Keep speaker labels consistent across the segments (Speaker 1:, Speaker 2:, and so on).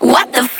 Speaker 1: What the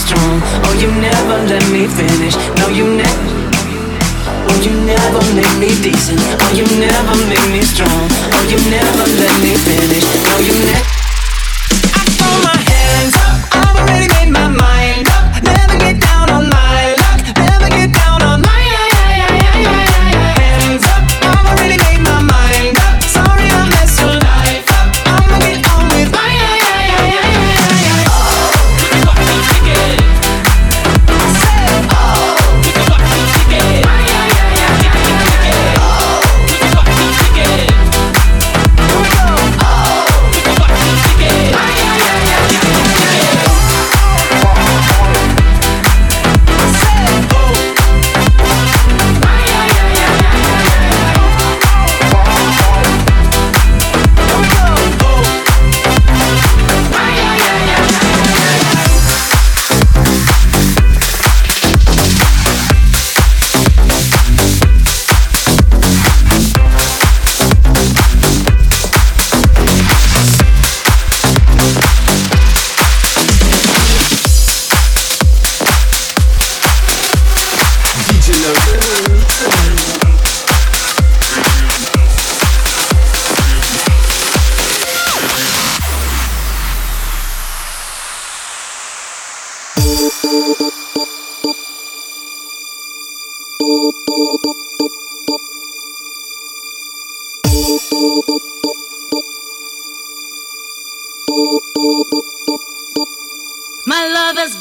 Speaker 2: strong. Oh, you never let me finish. No, you never. Oh, you never make me decent. Oh, you never make me strong. Oh, you never let me finish. No, you never.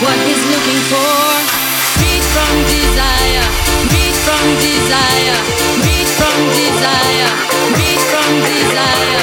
Speaker 3: what he's looking for. Freed from desire, freed from desire, freed from desire, freed from desire.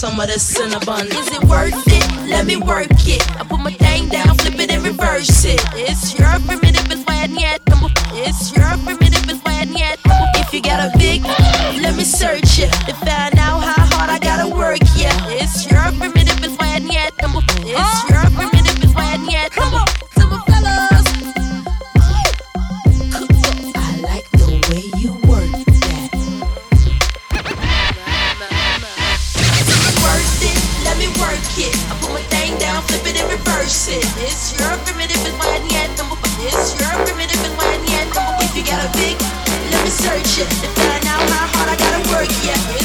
Speaker 4: some of this Cinnabon.
Speaker 5: big. Let me search it. Find out how hard I gotta work, yeah.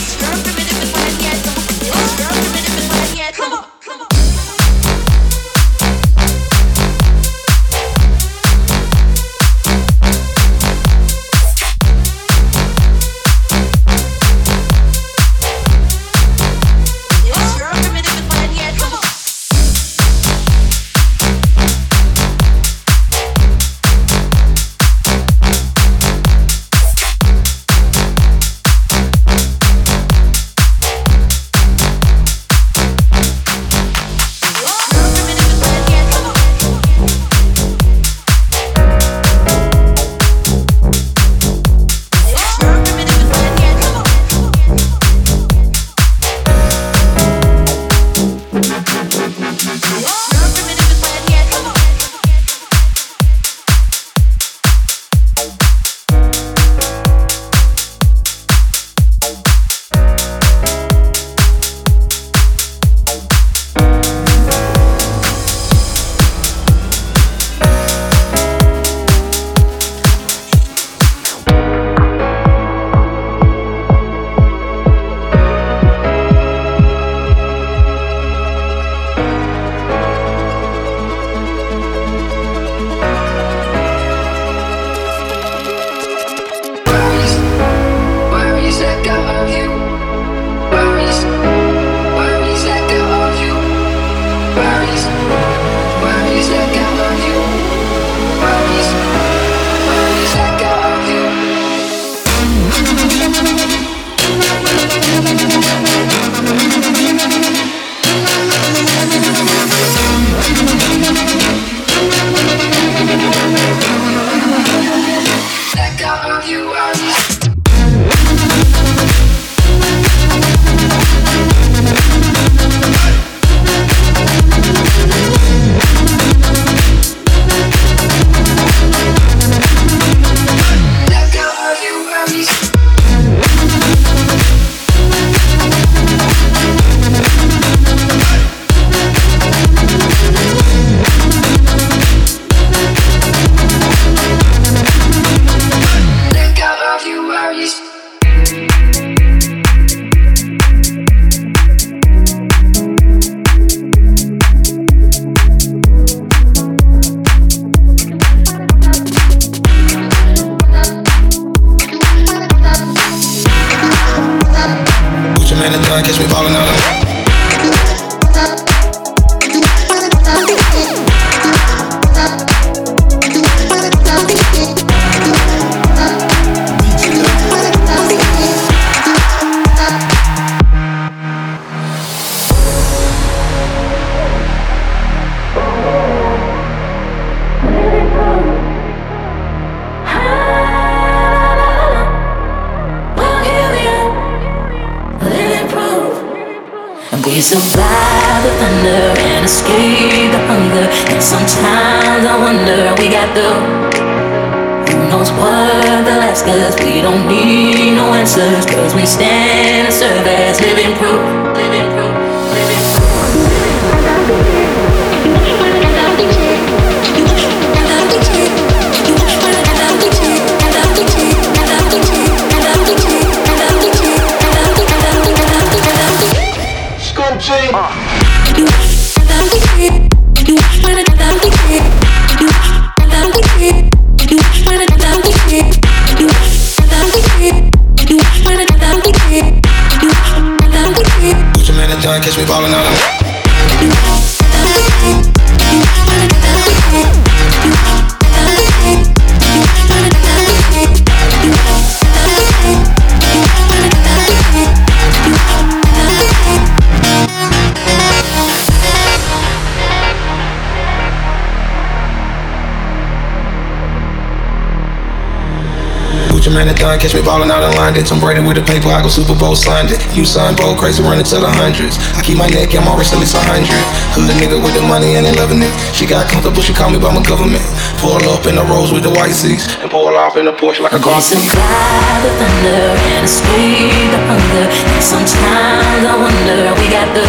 Speaker 6: Gucci man and John catch me ballin' out in London. Tom Brady with the paper, I go Super Bowl signed it. You signed bold, crazy running to the hundreds. I keep my neck, I'm always at least a hundred. Hood nigga with the money and they loving it. She got comfortable, she call me by my government. Pull up in the rose with the white seats and pull off in the Porsche like a car seat.
Speaker 1: survive the thunder and hunger. Sometimes I wonder we got the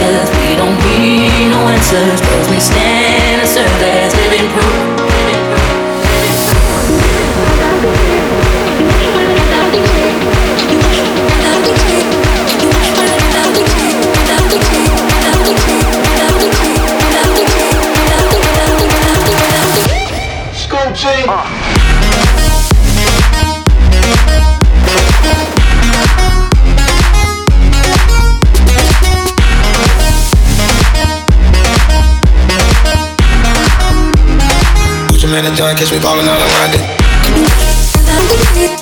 Speaker 1: ask. We don't need no answers, cause we stand and serve as living proof.
Speaker 6: And catch me ballin' out in London.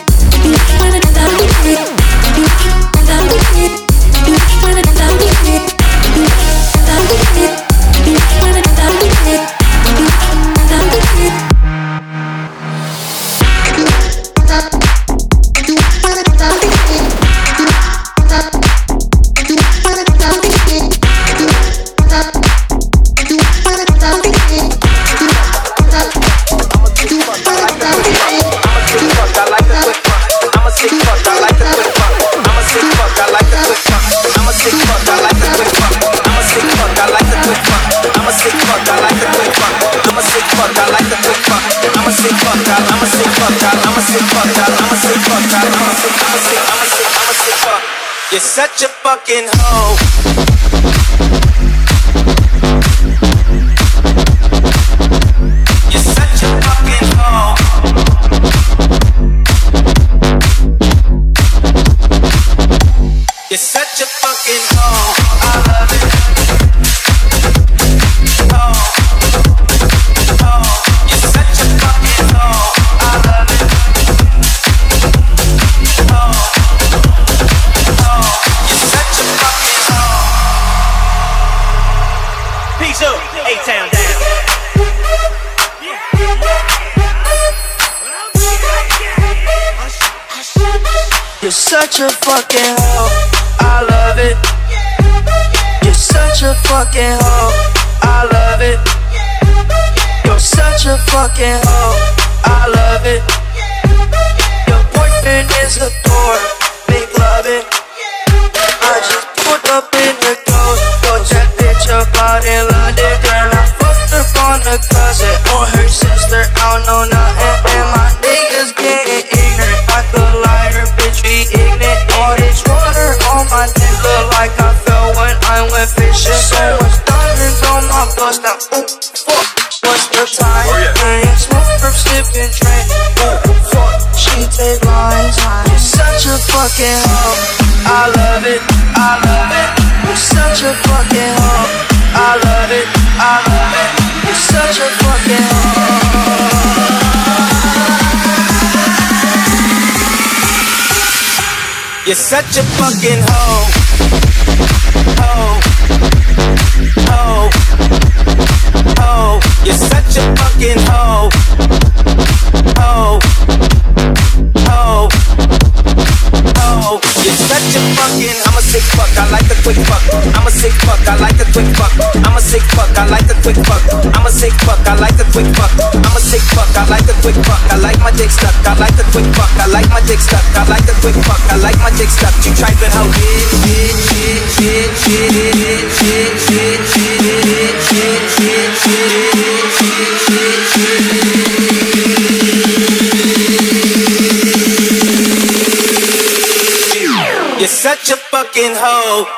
Speaker 7: Such a fucking hoe. Hoe. Hoe. Hoe. You're such a fucking hoe. Hoe. Hoe. Hoe. You're such a fucking I'm a sick fuck, I like quick fuck. I'm a sick fuck. I like the quick fuck. I'm a sick fuck. I like the quick fuck. I'm a
Speaker 8: sick fuck. I like the quick fuck. I'm a sick fuck. I like the quick fuck. I like my dick stuck. I like the quick fuck. I like my dick stuck. I like the quick fuck. I like my dick stuck. You tripping hoe? Shit, shit. You're such a fucking hoe.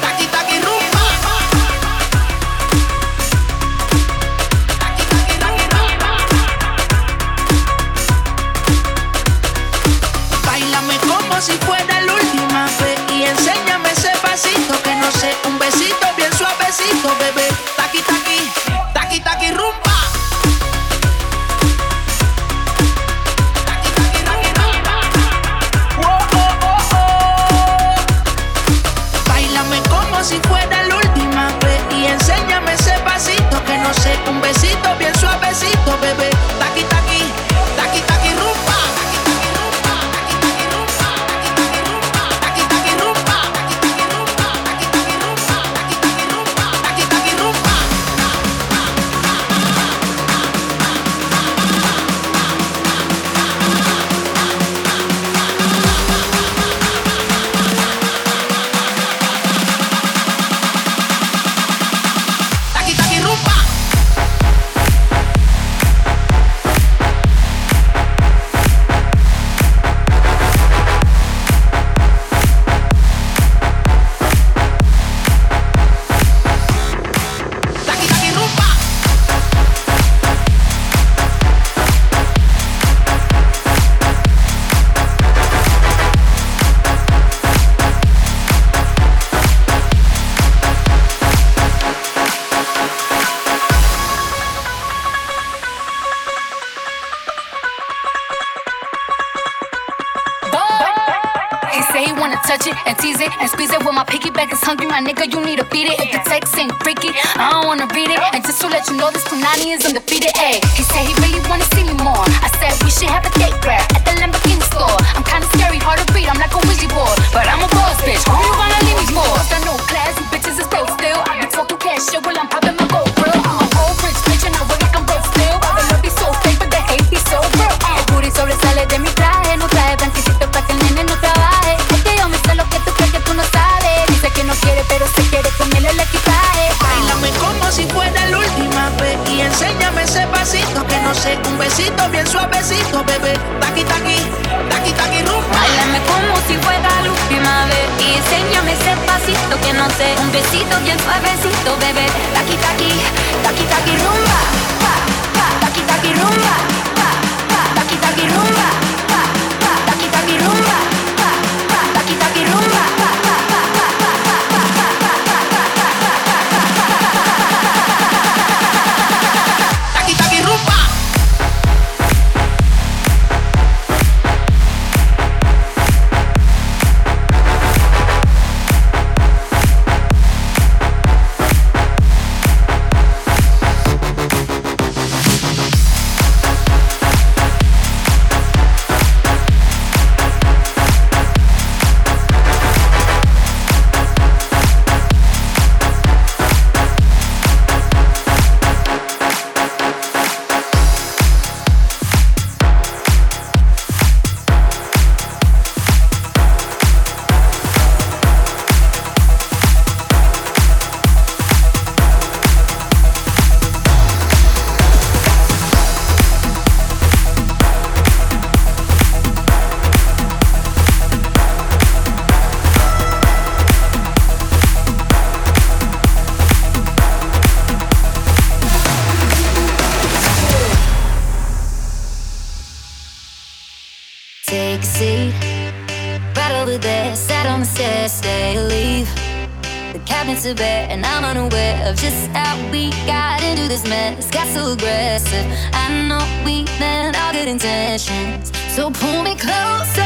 Speaker 9: and tease it and squeeze it. When my piggyback is hungry, my nigga, you need to beat it. If the text ain't freaky, I don't wanna read it. And just to let you know, this Punani is undefeated. Ayy, he said he really wanna see me more. I said we should have a date grab at the Lamborghini store. I'm
Speaker 1: kinda scary, hard to read, I'm like a Ouija board. But I'm a boss bitch, who you wanna leave me
Speaker 3: for? I no class, you bitches is broke still. I be talking cash shit while I'm popping my gold grill. I'm a whole rich bitch and I work like I'm broke still. I love be so fake, but the hate be so real. Uh, booty so solid, then me que no sé, un besito bien suavecito, bebé. Taqui taqui, taqui taqui rumba. Bailame como si fuera la última vez y enséñame ese pasito que no sé, un besito bien suavecito,
Speaker 10: bebé. Taqui taqui, taqui
Speaker 9: taqui rumba, pa pa, taqui
Speaker 10: taqui
Speaker 1: rumba. obsessive. I know we meant our good intentions. So pull me closer.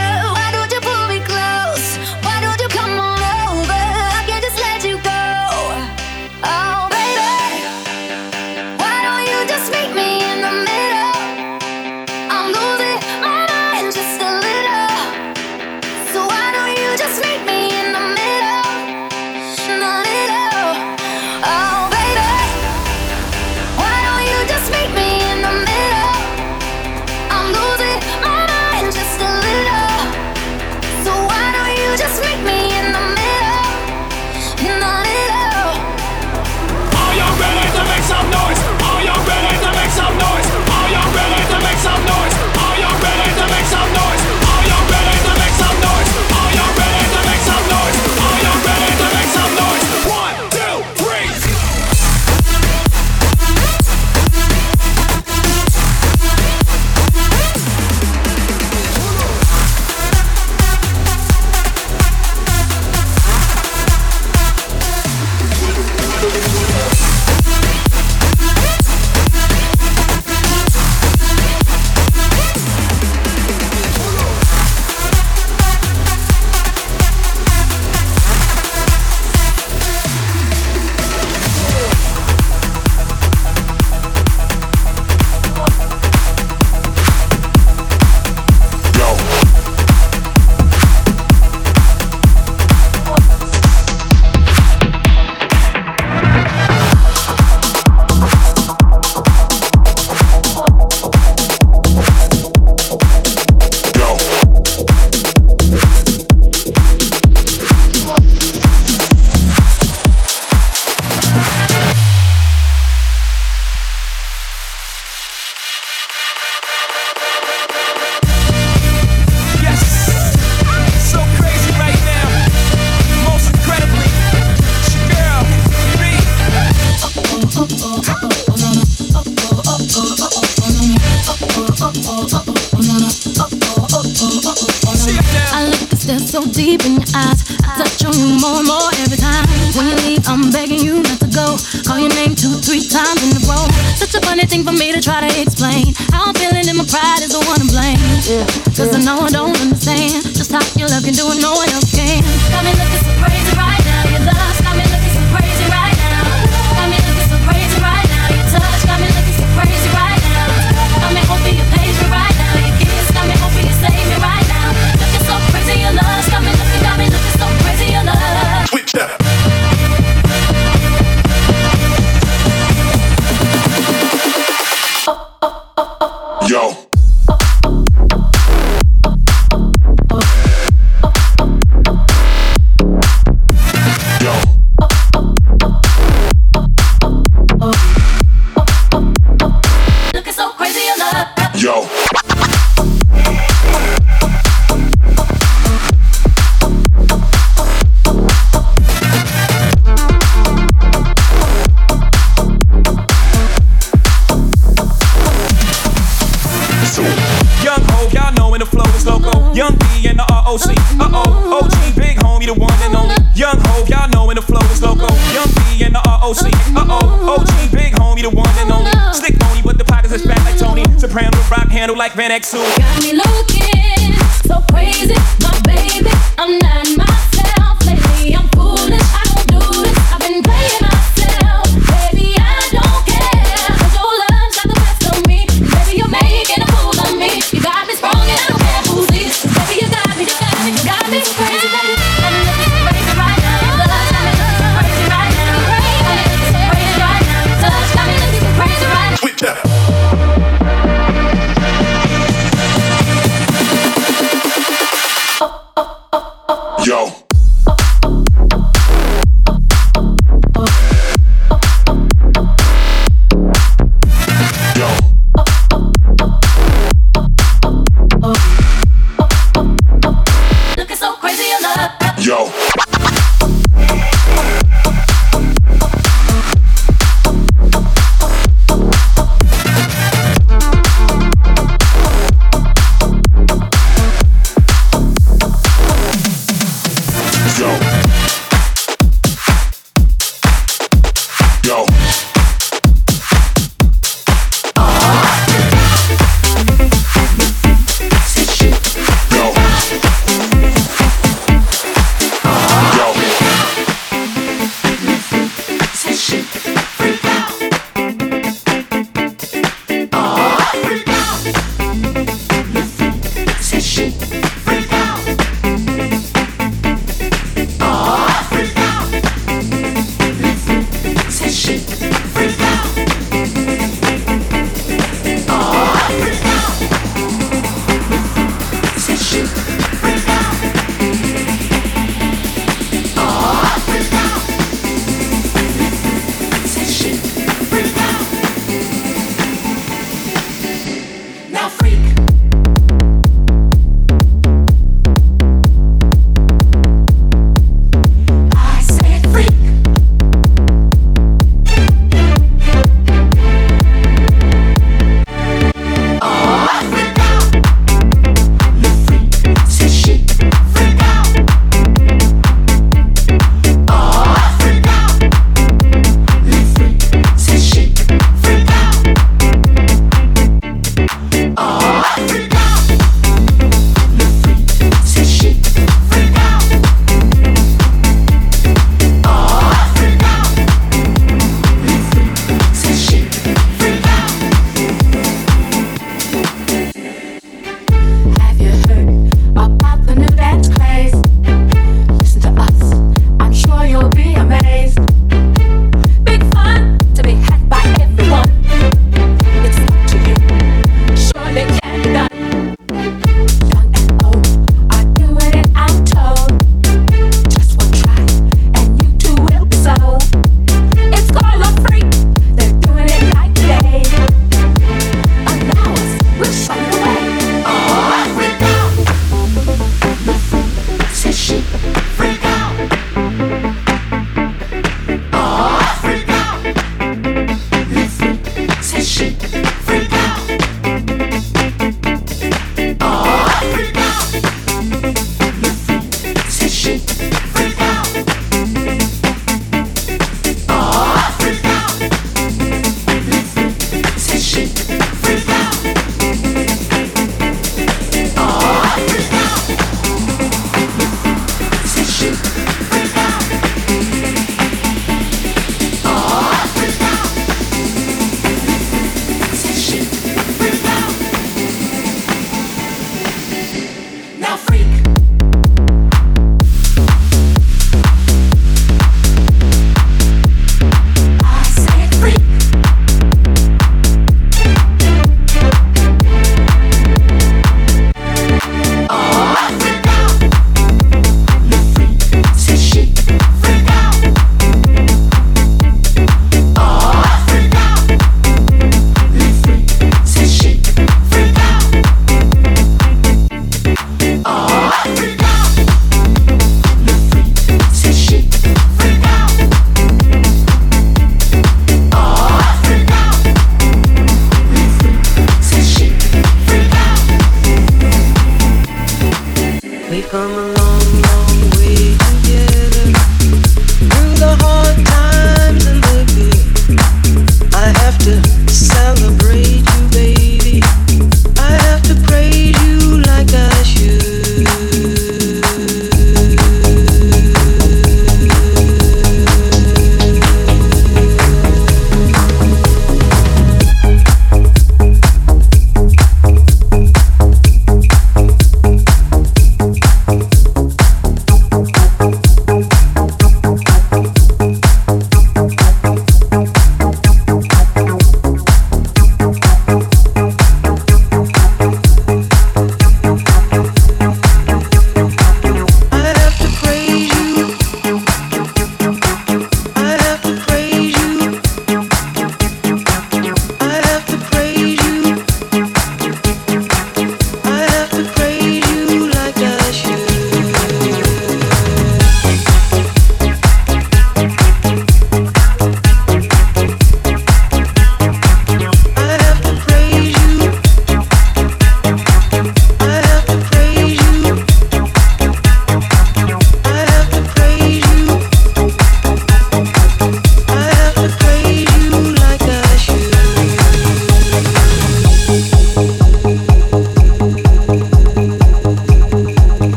Speaker 1: mostly. Uh oh, OG, big homie, the one and only. Young Hope, y'all know when the flow is loco. Young B and the ROC. Uh oh, OG, big homie, the one and only. Stick pony, but the pockets is fat like Tony. Soprano, rock handle like Van Exu.
Speaker 3: Got me looking so crazy, my baby. I'm not myself lately, I'm
Speaker 11: cool.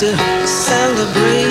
Speaker 11: to celebrate.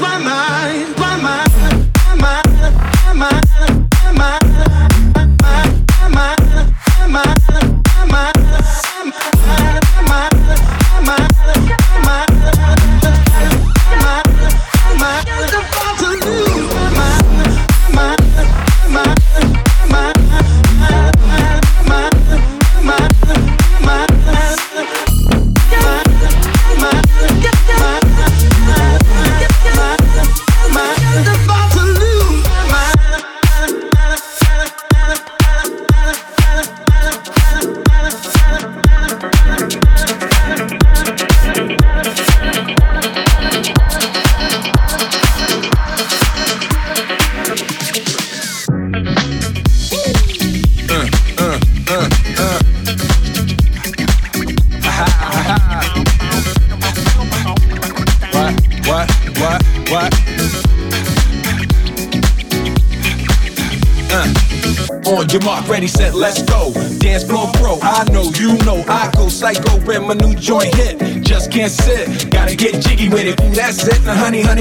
Speaker 11: my mind.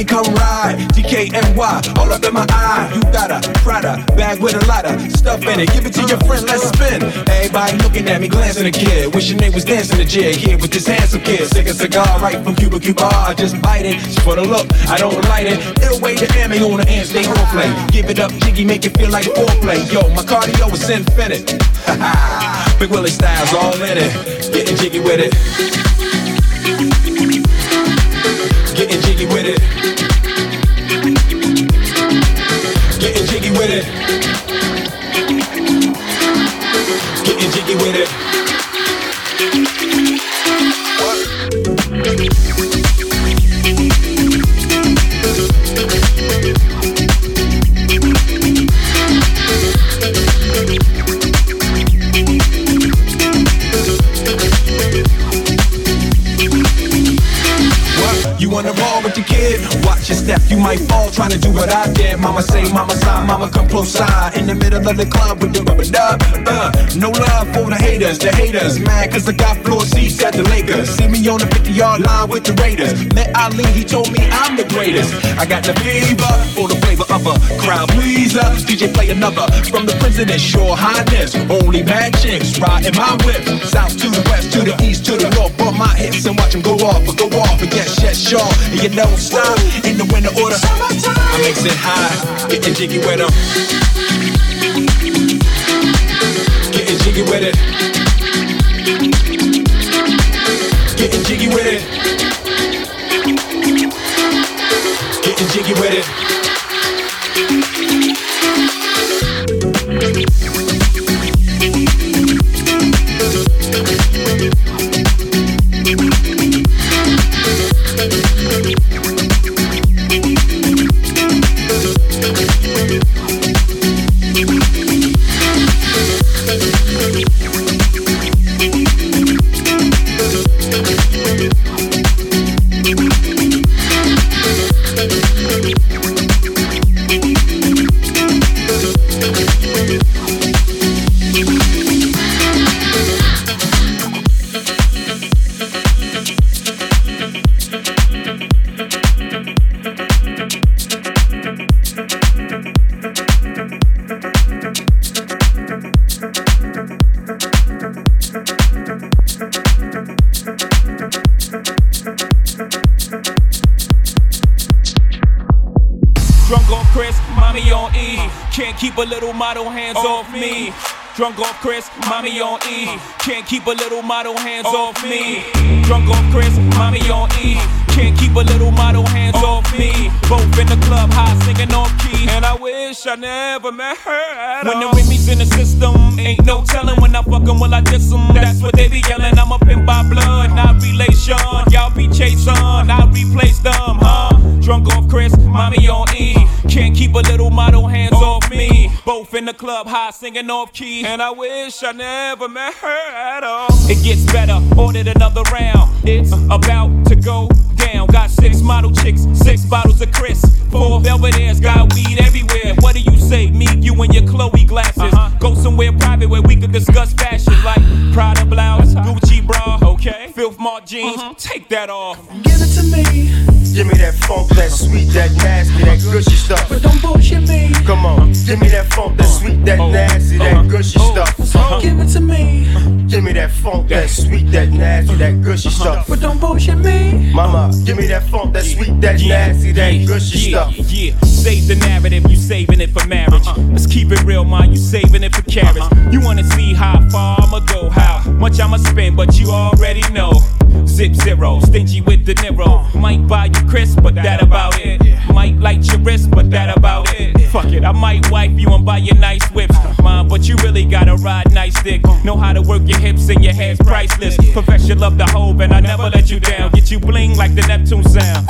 Speaker 11: Honey, come ride. DKNY, all up in my eye. You got a Prada bag with a lot of stuff in it. Give it to your friend, let's spin. Everybody looking at me, glancing a kid. Wishing they was dancing the jig here with this handsome kid. Sick a cigar right from Cuba Cuba. I just bite it. It's for the look, I don't light it. It'll wait the ammo on the ants, stay gon' play. Give it up, jiggy, make it feel like foreplay. Yo, my cardio is infinite. Big Willie styles all in it. Getting jiggy with it. Getting jiggy with it. With it. Your step, you might fall trying to do what I did. Mama say, mama sign, mama come close side. In the middle of the club with the rubber dub. Uh, no love for the haters, the haters. Mad cause I got floor seats at the Lakers. See me on the 50 yard line with the Raiders. Met Ali, he told me I'm the greatest. I got the fever for the flavor of a crowd pleaser. DJ play another from the president, sure highness. Only bad chicks riding my whip. South to the west, to the east, to the north. Bump my hips and watch them go off, but go off and get shit sure. And you don't stop the winter order. I makes it high, getting jiggy with them. Getting jiggy with it. Getting jiggy with it. Getting jiggy with it. Keep a little model hands off me. Drunk off Chris, mommy on E. Can't keep a little model hands off me. Drunk off Chris, mommy on E. Can't keep a little model hands off me. Both in the club, high singing off key. And I wish I never met her at When the Remy's in the system, ain't no telling when I fuck 'em, will I diss 'em? That's what they be yelling. I'm a pimp by blood, not relation. Y'all be chasing, I replace them, huh? Drunk off Chris, mommy on E. Can't keep a little model hands off me. Both in the club, high singing off key. And I wish I never met her at all. It gets better, ordered another round. It's about to go down. Got six model chicks, six bottles of Chris. Four Belvedere's, got weed everywhere. What do you say? Me, you, and your Chloe glasses. Uh-huh. Go somewhere private where we could discuss fashion. Like Prada blouse, Gucci bra, okay? Filth Mark jeans, uh-huh. take that off.
Speaker 12: Give it to me.
Speaker 13: Give me that funk, that sweet, that nasty, that gushy stuff.
Speaker 12: But don't bullshit me.
Speaker 13: Come on, give me that funk, that sweet, that oh. nasty, that uh-huh. gushy oh. stuff.
Speaker 12: Uh-huh. Give it to me.
Speaker 13: Give me that funk, that sweet, that nasty, that gushy uh-huh. stuff.
Speaker 12: But don't bullshit me.
Speaker 13: Mama, give me that funk, that sweet, that nasty, that gushy stuff.
Speaker 11: Yeah, save the narrative, you saving it for marriage. Let's keep it real, man, you saving it for carrots. You wanna see how far I'ma go, how much I'ma spend, but you already know. Zip zero, stingy with the Nero. Might buy you crisp, but that about it. Might light your wrist, but that about it. Fuck it, I might wipe you buy you nice whips. Mom, but you really gotta ride nice dick. Know how to work your hips and your hands priceless. Perfection love the hope, and I never let you down. Get you bling like the Neptune sound.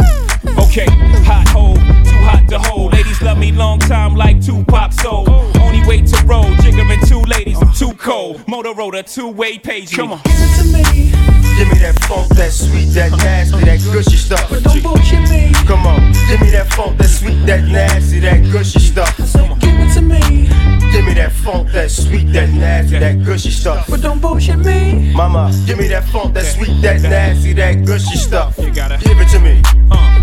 Speaker 11: Okay, hot hole, too hot to hold. Ladies love me long time like Tupac soul. Only way to roll, jiggering too I'm too cold. Motorola, two way page. Come on.
Speaker 12: Give it to me.
Speaker 13: Give me that funk, that sweet, that nasty, that gushy stuff.
Speaker 12: But don't bullshit me.
Speaker 13: Come on, give me that funk, that sweet, that nasty, that gushy stuff.
Speaker 12: So give it to me.
Speaker 13: Give me that funk, that sweet, that nasty, that gushy stuff.
Speaker 12: But don't bullshit me.
Speaker 13: Mama, give me that funk, that sweet, that nasty, that gushy stuff.
Speaker 11: You gotta
Speaker 13: give it to me.
Speaker 11: Uh,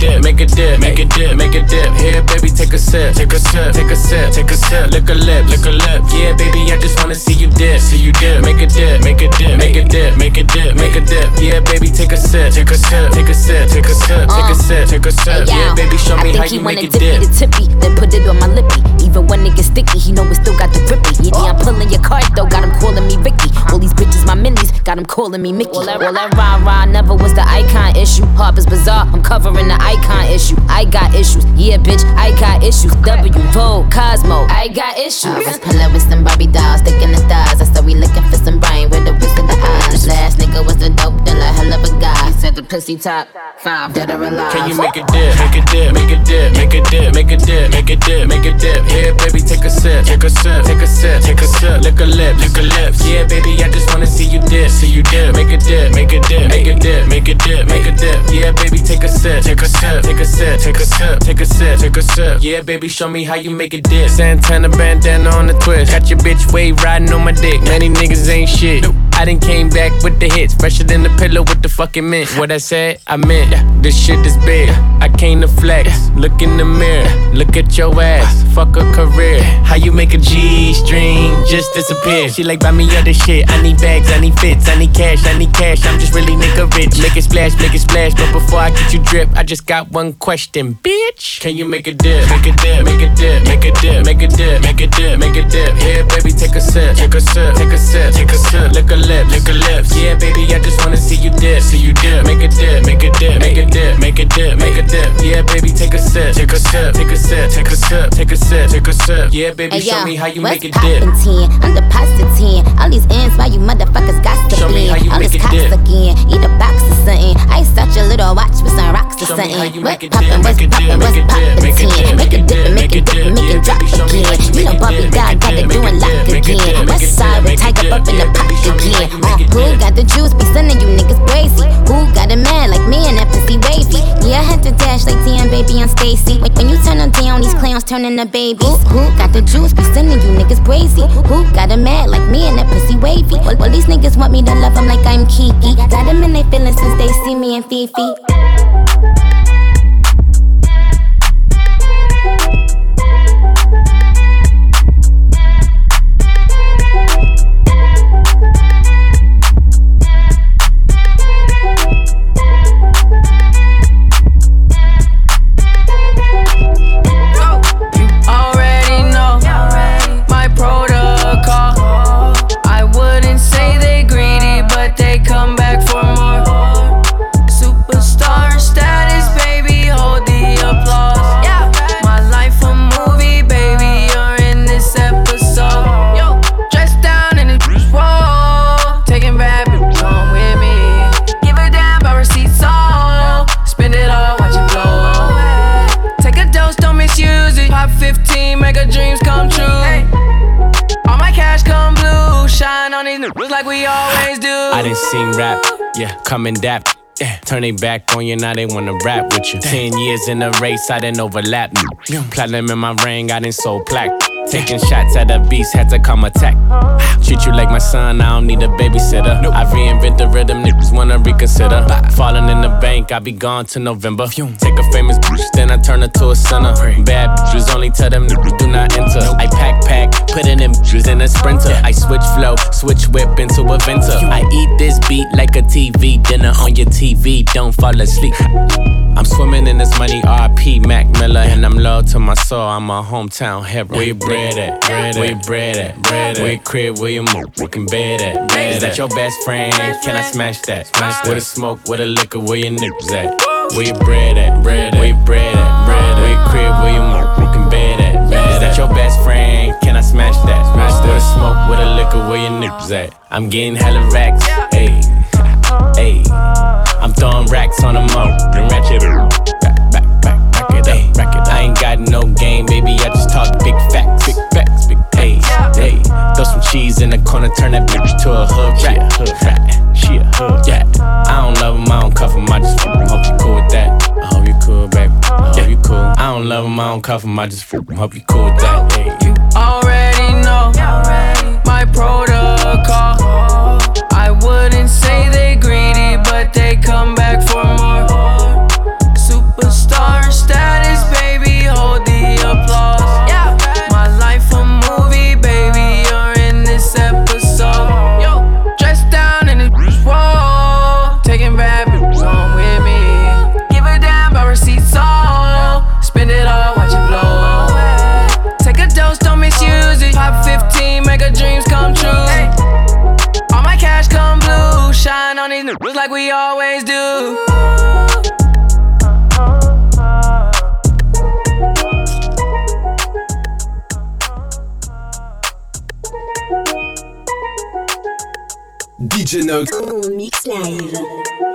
Speaker 14: make a dip, make a dip, make a dip. Here, baby, take a sip, take a sip, take a sip, take a sip. Lick a lip, lick a lip. Yeah, baby, I just wanna see you dip, see you dip. Make a dip, make a dip, make a dip, make a dip, make a dip. Yeah, baby, take a sip, take a sip, take a sip, take a sip, take a sip, take a sip. Yeah, baby, show me
Speaker 15: I think
Speaker 14: how
Speaker 15: he
Speaker 14: you
Speaker 15: wanna
Speaker 14: make a
Speaker 15: dip
Speaker 14: dip.
Speaker 15: me the tippy, then put it on my lippy. Even when it gets sticky, he know it still got the grippy. Yeah, yeah, I'm pulling your card though, got him calling me Vicky. All these bitches my minis, got him calling me Mickey. All that, all that rah rah never was the icon issue. Harper's Bazaar, I'm covering the icon issue. I got issues, yeah, bitch, I got issues. W, Vogue, Cosmo, I got issues. I was pulling with some Barbie dolls, sticking the stars. I said we looking for some brain with the whisk of the eyes. Last nigga was the dope hell of a guy. He said the pussy top five, dead or alive.
Speaker 14: Can you make a dip? Make a dip, make a dip, make a dip, make a dip, make a dip, make a dip. Here, baby, take a sip, take a sip, take a sip, take a sip. Lick a lip, lick a lips. Yeah, baby, I just wanna see you dip, see you dip. Make a dip, make a dip, make a dip, make a dip, make a dip. Yeah, baby, take a sip, take a sip, take a sip, take a sip, take a sip, take a sip. Yeah, baby, show me how you make a dip. Santana bandana on the twist. Got your bitch wave riding on my dick. Many niggas ain't shit. I done came back with the hits, fresher than the pillow with the fucking mint. What I said, I meant. This shit is big. I came to flex. Look in the mirror, look at your ass. Fuck a career. How you make a G string just disappear? She like buy me other shit. I need bags, I need fits, I need cash, I need cash. I'm just really nigga rich. Make it splash, make it splash. But before I get you drip, I just got one question, bitch. Can you make a dip? Make a dip, make a dip, make a dip, make a dip, make a dip, make a dip. Here, baby, take a sip, take a sip, take a sip, take a sip. Lick a lip, lick a lips. Yeah, baby, I just wanna see you dip, see you dip. Make a dip, make a dip, make a dip, make a dip, make a dip. Yeah, baby, take a sip, take a sip, take a sip, take a sip, take a sip, take a sip. Yeah, baby, show me how you make a dip.
Speaker 15: poppin' 10? I'm the pasta 10. All these ends, why you motherfuckers got to
Speaker 14: Show me how you
Speaker 15: All
Speaker 14: make
Speaker 15: this
Speaker 14: it
Speaker 15: cops again. Eat a box or something. Ice out your little watch with some rocks or
Speaker 14: Show me how
Speaker 15: something. What poppin',
Speaker 14: dip,
Speaker 15: what's
Speaker 14: make it dip,
Speaker 15: poppin', what's
Speaker 14: make it dip,
Speaker 15: poppin'
Speaker 14: make it
Speaker 15: 10?
Speaker 14: dip,
Speaker 15: Make it dip, make it dip,
Speaker 14: dip,
Speaker 15: make it
Speaker 14: yeah,
Speaker 15: drop
Speaker 14: baby, show me how
Speaker 15: again.
Speaker 14: you
Speaker 15: know Bobby God
Speaker 14: make
Speaker 15: got
Speaker 14: it
Speaker 15: doing lock
Speaker 14: dip, make it
Speaker 15: again. West side with Tiger up in the
Speaker 14: yeah,
Speaker 15: pot
Speaker 14: baby, show me how
Speaker 15: again.
Speaker 14: you
Speaker 15: Uh,
Speaker 14: make it
Speaker 15: Who
Speaker 14: dip.
Speaker 15: got the juice? Be sending you niggas crazy. Who got a man like me and that pussy wavy? Yeah, I had to dash like damn baby on Stacy. When, when you turn them down, these clowns turn into babies. Who, who got the juice? Be sending you niggas crazy. Who got a man like me and that pussy wavy? Well, well, these niggas want me to love them like I'm Kiki. Got them in their feelings since they see me and Fifi.
Speaker 16: Yeah, come
Speaker 14: and dap. Yeah. Turn they back on you, now they wanna rap with you. Ten years in the race, I didn't overlap you. Platinum in my ring, I didn't sold plaque. Taking shots at the beast, had to come attack. Treat you like my son, I don't need a babysitter. I reinvent the rhythm, niggas wanna reconsider. Falling in the bank, I be gone to November. Take a famous bitch, then I turn her to a sinner. Bad bitches only tell them niggas do not enter. I pack pack, put in them bitches in a sprinter. I switch flow, switch whip into a venter. I eat this beat like a TV dinner on your TV. Don't fall asleep. I'm swimming in this money, RP Mac Miller, and I'm loyal to my soul. I'm a hometown hero. You bring bread at? Bread where your bread at? Bread where your crib? Where your motherfucking bed at? Bed Is that your best friend? Can I smash that? Smash that. With a smoke, with a liquor, where your niggas at? Where your bread at? Bread where your bread at? Bread where your crib? Where your motherfucking bed at? Bed Is that your best friend? Can I smash that? Smash that. With a smoke, with a liquor, where your niggas at? I'm getting hella racks, ayy, ayy. I'm throwing racks on the mo, then ratchet back, back, back, back it up, back it up. I ain't got no game, baby. I just talk big facts, big facts, big hey, hey. Cheese in the corner, turn that bitch to a hood rat, hood rat. She a hood rat. I don't love him, I don't cuff him, I just. Hope you cool with that. I hope you cool, baby. I hope you cool. I don't love him, I don't cuff him, I just. Hope you cool with that.
Speaker 16: You already know my protocol. I wouldn't say they greedy, but they come back for more. Superstar status, baby, hold the applause. Shine on like we always do.
Speaker 17: DJ Nox.
Speaker 18: Mix live.